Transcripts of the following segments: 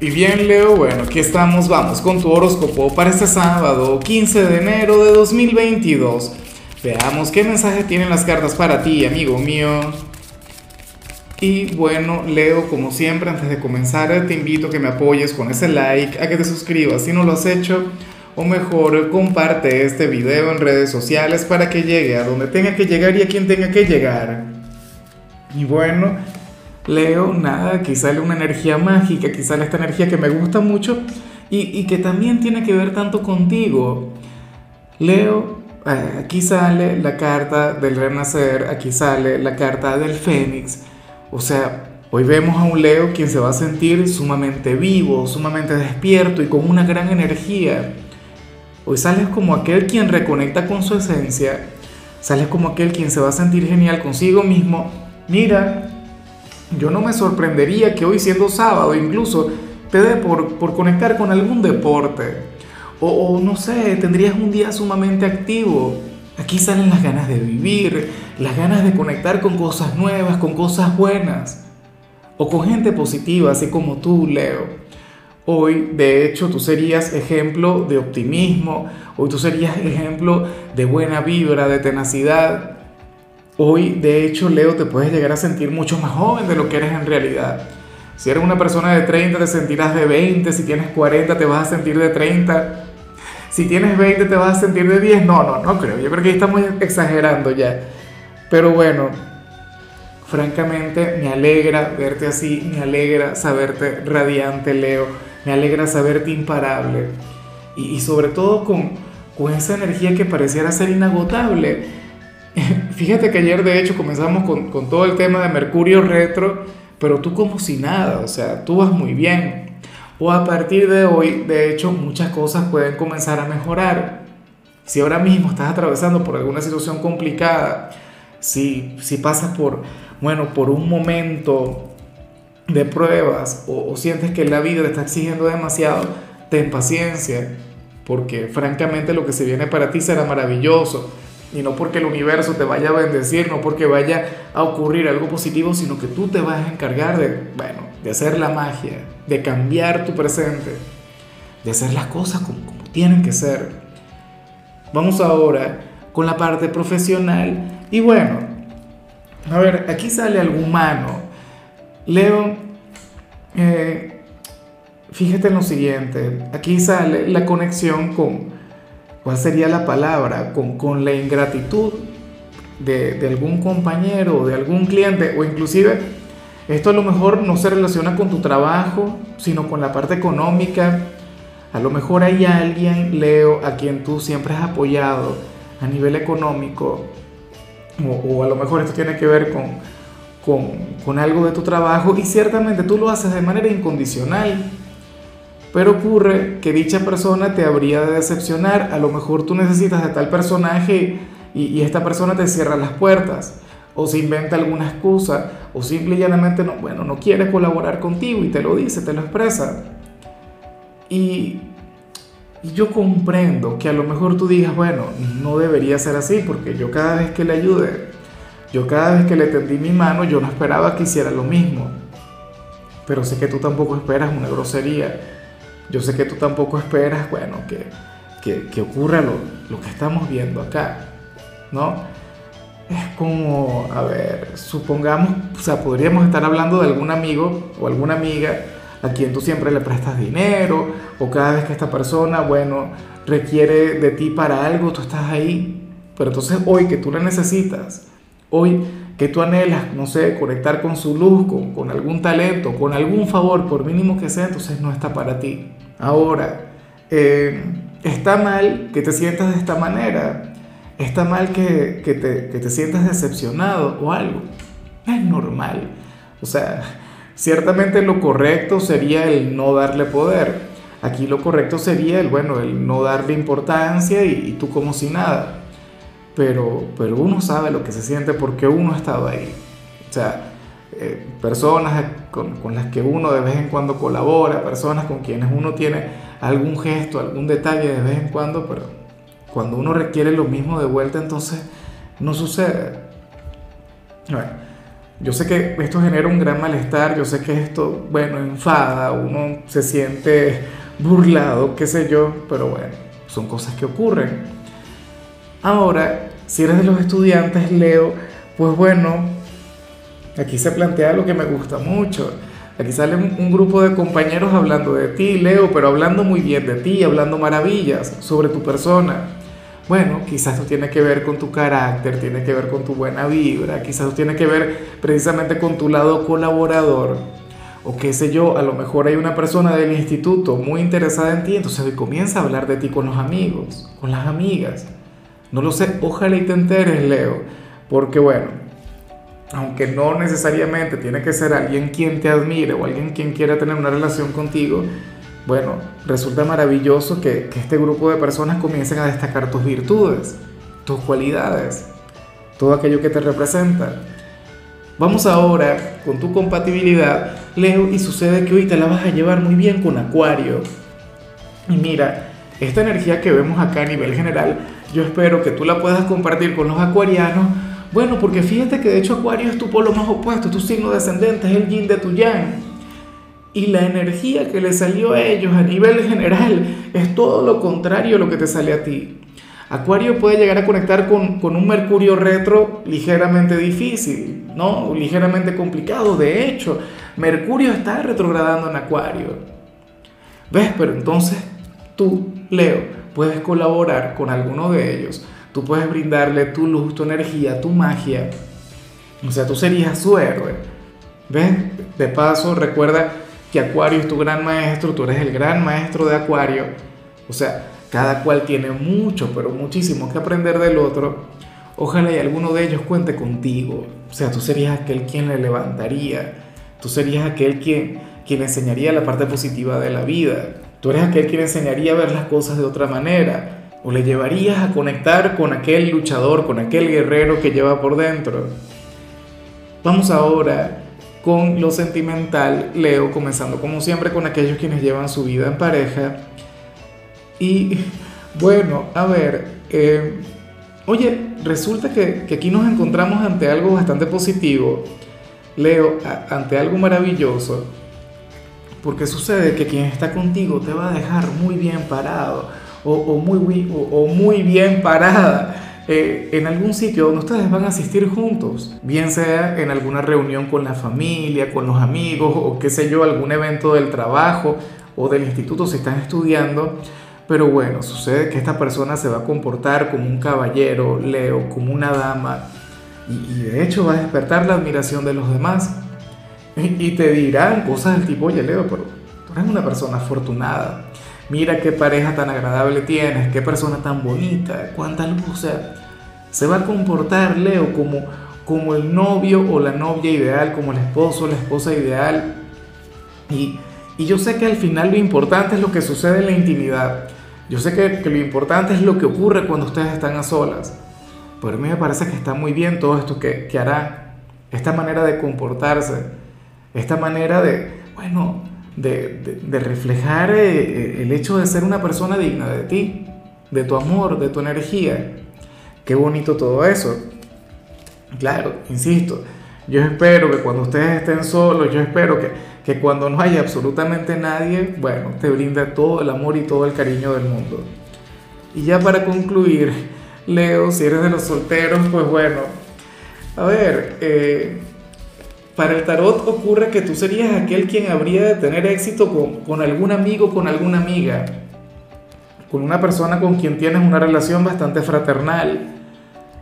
Y bien, Leo, bueno, aquí estamos, vamos con tu horóscopo para este sábado, 15 de enero de 2022. Veamos qué mensaje tienen las cartas para ti, amigo mío. Y bueno, Leo, como siempre, antes de comenzar, te invito a que me apoyes con ese like, a que te suscribas si no lo has hecho, o mejor, comparte este video en redes sociales para que llegue a donde tenga que llegar y a quien tenga que llegar. Y bueno, Leo, nada, aquí sale una energía mágica, aquí sale esta energía que me gusta mucho y, que también tiene que ver tanto contigo. Leo, eh, aquí sale la carta del renacer, aquí sale la carta del fénix. O sea, hoy vemos a un Leo quien se va a sentir sumamente vivo, sumamente despierto y con una gran energía. Hoy sales como aquel quien reconecta con su esencia, sales como aquel quien se va a sentir genial consigo mismo. Mira, yo no me sorprendería que hoy siendo sábado incluso te dé por, por conectar con algún deporte. O, o, no sé, tendrías un día sumamente activo. Aquí salen las ganas de vivir, las ganas de conectar con cosas nuevas, con cosas buenas. O con gente positiva, así como tú, Leo. Hoy, de hecho, tú serías ejemplo de optimismo, hoy tú serías ejemplo de buena vibra, de tenacidad, Hoy, de hecho, Leo, te puedes llegar a sentir mucho más joven de lo que eres en realidad. Si eres una persona de 30, te sentirás de 20. Si tienes 40, te vas a sentir de 30. Si tienes 20, te vas a sentir de 10. No, no, no creo. Yo creo que estamos exagerando ya. Pero bueno, francamente, me alegra verte así. Me alegra saberte radiante, Leo. Me alegra saberte imparable. Y, sobre todo con, con esa energía que pareciera ser inagotable Fíjate que ayer de hecho comenzamos con, todo el tema de Mercurio retro, pero tú como si nada, o sea, tú vas muy bien. O a partir de hoy, de hecho, muchas cosas pueden comenzar a mejorar. Si ahora mismo estás atravesando por alguna situación complicada, si, si pasas por, bueno, por un momento de pruebas o, o sientes que la vida te está exigiendo demasiado, ten paciencia, porque francamente lo que se viene para ti será maravilloso y no porque el universo te vaya a bendecir, no porque vaya a ocurrir algo positivo, sino que tú te vas a encargar de, bueno, de hacer la magia, de cambiar tu presente, de hacer las cosas como, tienen que ser. Vamos ahora con la parte profesional. Y bueno, a ver, aquí sale algo humano. Leo, eh, fíjate en lo siguiente, aquí sale la conexión con ¿Cuál sería la palabra? Con, la ingratitud de, algún compañero o de algún cliente o inclusive esto a lo mejor no se relaciona con tu trabajo, sino con la parte económica. A lo mejor hay alguien, Leo, a quien tú siempre has apoyado a nivel económico, o, a lo mejor esto tiene que ver con, con, con algo de tu trabajo, y ciertamente tú lo haces de manera incondicional. Pero ocurre que dicha persona te habría de decepcionar. A lo mejor tú necesitas de tal personaje y, esta persona te cierra las puertas. O se inventa alguna excusa. O simple y llanamente no, bueno, no quiere colaborar contigo y te lo dice, te lo expresa. Y, y yo comprendo que a lo mejor tú digas, bueno, no debería ser así porque yo cada vez que le ayude, yo cada vez que le tendí mi mano, yo no esperaba que hiciera lo mismo. Pero sé que tú tampoco esperas una grosería yo sé que tú tampoco esperas, bueno, que, que, que ocurra lo, lo, que estamos viendo acá, ¿no? Es como, a ver, supongamos, o sea, podríamos estar hablando de algún amigo o alguna amiga a quien tú siempre le prestas dinero, o cada vez que esta persona, bueno, requiere de ti para algo, tú estás ahí. Pero entonces hoy que tú la necesitas, hoy que tú anhelas, no sé, conectar con su luz, con, con algún talento, con algún favor, por mínimo que sea, entonces no está para ti. Ahora, eh, está mal que te sientas de esta manera, está mal que, que, te, que te sientas decepcionado o algo. Es normal. O sea, ciertamente lo correcto sería el no darle poder. Aquí lo correcto sería el, bueno, el no darle importancia y, tú como si nada. Pero, pero uno sabe lo que se siente porque uno ha estado ahí. O sea, eh, personas con, con, las que uno de vez en cuando colabora, personas con quienes uno tiene algún gesto, algún detalle de vez en cuando, pero cuando uno requiere lo mismo de vuelta, entonces no sucede. Bueno, Yo sé que esto genera un gran malestar, yo sé que esto, bueno, enfada, uno se siente burlado, qué sé yo, pero bueno, son cosas que ocurren. Ahora, si eres de los estudiantes, Leo, pues bueno, aquí se plantea lo que me gusta mucho. Aquí sale un, grupo de compañeros hablando de ti, Leo, pero hablando muy bien de ti, hablando maravillas sobre tu persona. Bueno, quizás esto tiene que ver con tu carácter, tiene que ver con tu buena vibra, quizás esto tiene que ver precisamente con tu lado colaborador. O qué sé yo, a lo mejor hay una persona del instituto muy interesada en ti, entonces hoy comienza a hablar de ti con los amigos, con las amigas. No lo sé, ojalá y te enteres, Leo, porque bueno, aunque no necesariamente tiene que ser alguien quien te admire o alguien quien quiera tener una relación contigo, bueno, resulta maravilloso que, este grupo de personas comiencen a destacar tus virtudes, tus cualidades, todo aquello que te representa. Vamos ahora con tu compatibilidad, Leo, y sucede que hoy te la vas a llevar muy bien con Acuario. Y mira, esta energía que vemos acá a nivel general, yo espero que tú la puedas compartir con los acuarianos. Bueno, porque fíjate que de hecho Acuario es tu polo más opuesto, tu signo descendente, es el yin de tu yang y la energía que le salió a ellos a nivel general es todo lo contrario a lo que te sale a ti. Acuario puede llegar a conectar con, con, un Mercurio retro ligeramente difícil, ¿no? Ligeramente complicado. De hecho, Mercurio está retrogradando en Acuario. ¿Ves? Pero entonces tú, Leo, puedes colaborar con alguno de ellos. Tú puedes brindarle tu luz, tu energía, tu magia. O sea, tú serías su héroe. ¿Ves? De paso, recuerda que Acuario es tu gran maestro, tú eres el gran maestro de Acuario. O sea, cada cual tiene mucho, pero muchísimo que aprender del otro. Ojalá y alguno de ellos cuente contigo. O sea, tú serías aquel quien le levantaría. Tú serías aquel quien, quien enseñaría la parte positiva de la vida. Tú eres aquel quien enseñaría a ver las cosas de otra manera. O le llevarías a conectar con aquel luchador, con aquel guerrero que lleva por dentro. Vamos ahora con lo sentimental, Leo, comenzando como siempre con aquellos quienes llevan su vida en pareja. Y bueno, a ver, eh, oye, resulta que, aquí nos encontramos ante algo bastante positivo, Leo, ante algo maravilloso, porque sucede que quien está contigo te va a dejar muy bien parado o, muy, o muy bien parada eh, en algún sitio donde ustedes van a asistir juntos, bien sea en alguna reunión con la familia, con los amigos o qué sé yo, algún evento del trabajo o del instituto si están estudiando. Pero bueno, sucede que esta persona se va a comportar como un caballero, Leo, como una dama, y, de hecho va a despertar la admiración de los demás. Y, te dirán cosas del tipo, oye Leo, pero tú eres una persona afortunada. Mira qué pareja tan agradable tienes, qué persona tan bonita, cuánta luz. O sea, se va a comportar Leo como, como el novio o la novia ideal, como el esposo o la esposa ideal. Y, yo sé que al final lo importante es lo que sucede en la intimidad. Yo sé que, lo importante es lo que ocurre cuando ustedes están a solas. Pero a mí me parece que está muy bien todo esto que, que hará. Esta manera de comportarse. Esta manera de, bueno, de, reflejar eh, eh, el hecho de ser una persona digna de ti, de tu amor, de tu energía. Qué bonito todo eso. Claro, insisto, yo espero que cuando ustedes estén solos, yo espero que, que cuando no haya absolutamente nadie, bueno, te brinda todo el amor y todo el cariño del mundo. Y ya para concluir, Leo, si eres de los solteros, pues bueno, a ver, eh, para el tarot ocurre que tú serías aquel quien habría de tener éxito con, algún amigo, con alguna amiga, con una persona con quien tienes una relación bastante fraternal,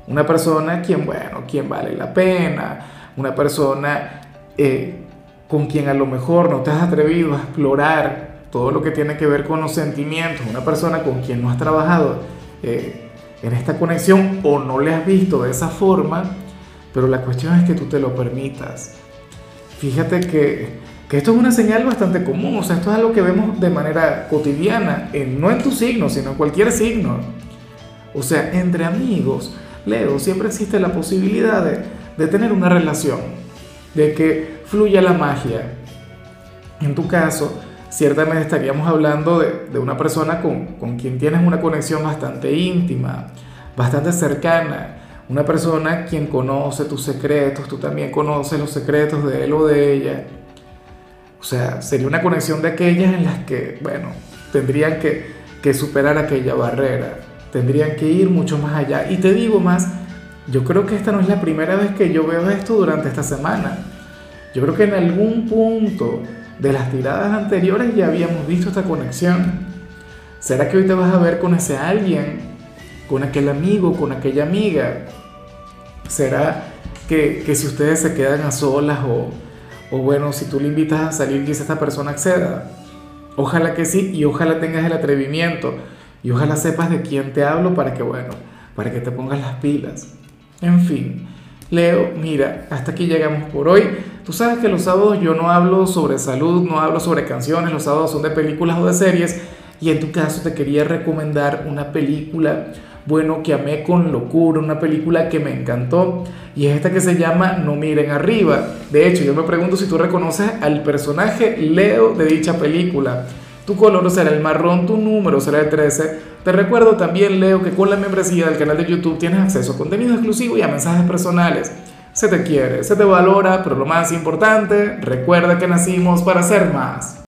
una persona quien, bueno, quien vale la pena, una persona eh, con quien a lo mejor no te has atrevido a explorar todo lo que tiene que ver con los sentimientos, una persona con quien no has trabajado eh, en esta conexión o no le has visto de esa forma, pero la cuestión es que tú te lo permitas Fíjate que, esto es una señal bastante común, o sea, esto es algo que vemos de manera cotidiana, no en tu signo, sino en cualquier signo. O sea, entre amigos, Leo, siempre existe la posibilidad de, tener una relación, de que fluya la magia. En tu caso, ciertamente estaríamos hablando de, una persona con, con, quien tienes una conexión bastante íntima, bastante cercana, una persona quien conoce tus secretos, tú también conoces los secretos de él o de ella. O sea, sería una conexión de aquellas en las que, bueno, tendrían que, que superar aquella barrera, tendrían que ir mucho más allá. Y te digo más, yo creo que esta no es la primera vez que yo veo esto durante esta semana. Yo creo que en algún punto de las tiradas anteriores ya habíamos visto esta conexión. ¿Será que hoy te vas a ver con ese alguien, con aquel amigo, con aquella amiga? ¿Será que, que si ustedes se quedan a solas o, o bueno, si tú le invitas a salir, quizá esta persona acceda? Ojalá que sí y ojalá tengas el atrevimiento y ojalá sepas de quién te hablo para que, bueno, para que te pongas las pilas. En fin, Leo, mira, hasta aquí llegamos por hoy. Tú sabes que los sábados yo no hablo sobre salud, no hablo sobre canciones, los sábados son de películas o de series. Y en tu caso te quería recomendar una película, bueno, que amé con locura, una película que me encantó. Y es esta que se llama No miren arriba. De hecho, yo me pregunto si tú reconoces al personaje Leo de dicha película. Tu color será el marrón, tu número será el 13. Te recuerdo también, Leo, que con la membresía del canal de YouTube tienes acceso a contenido exclusivo y a mensajes personales. Se te quiere, se te valora, pero lo más importante, recuerda que nacimos para ser más.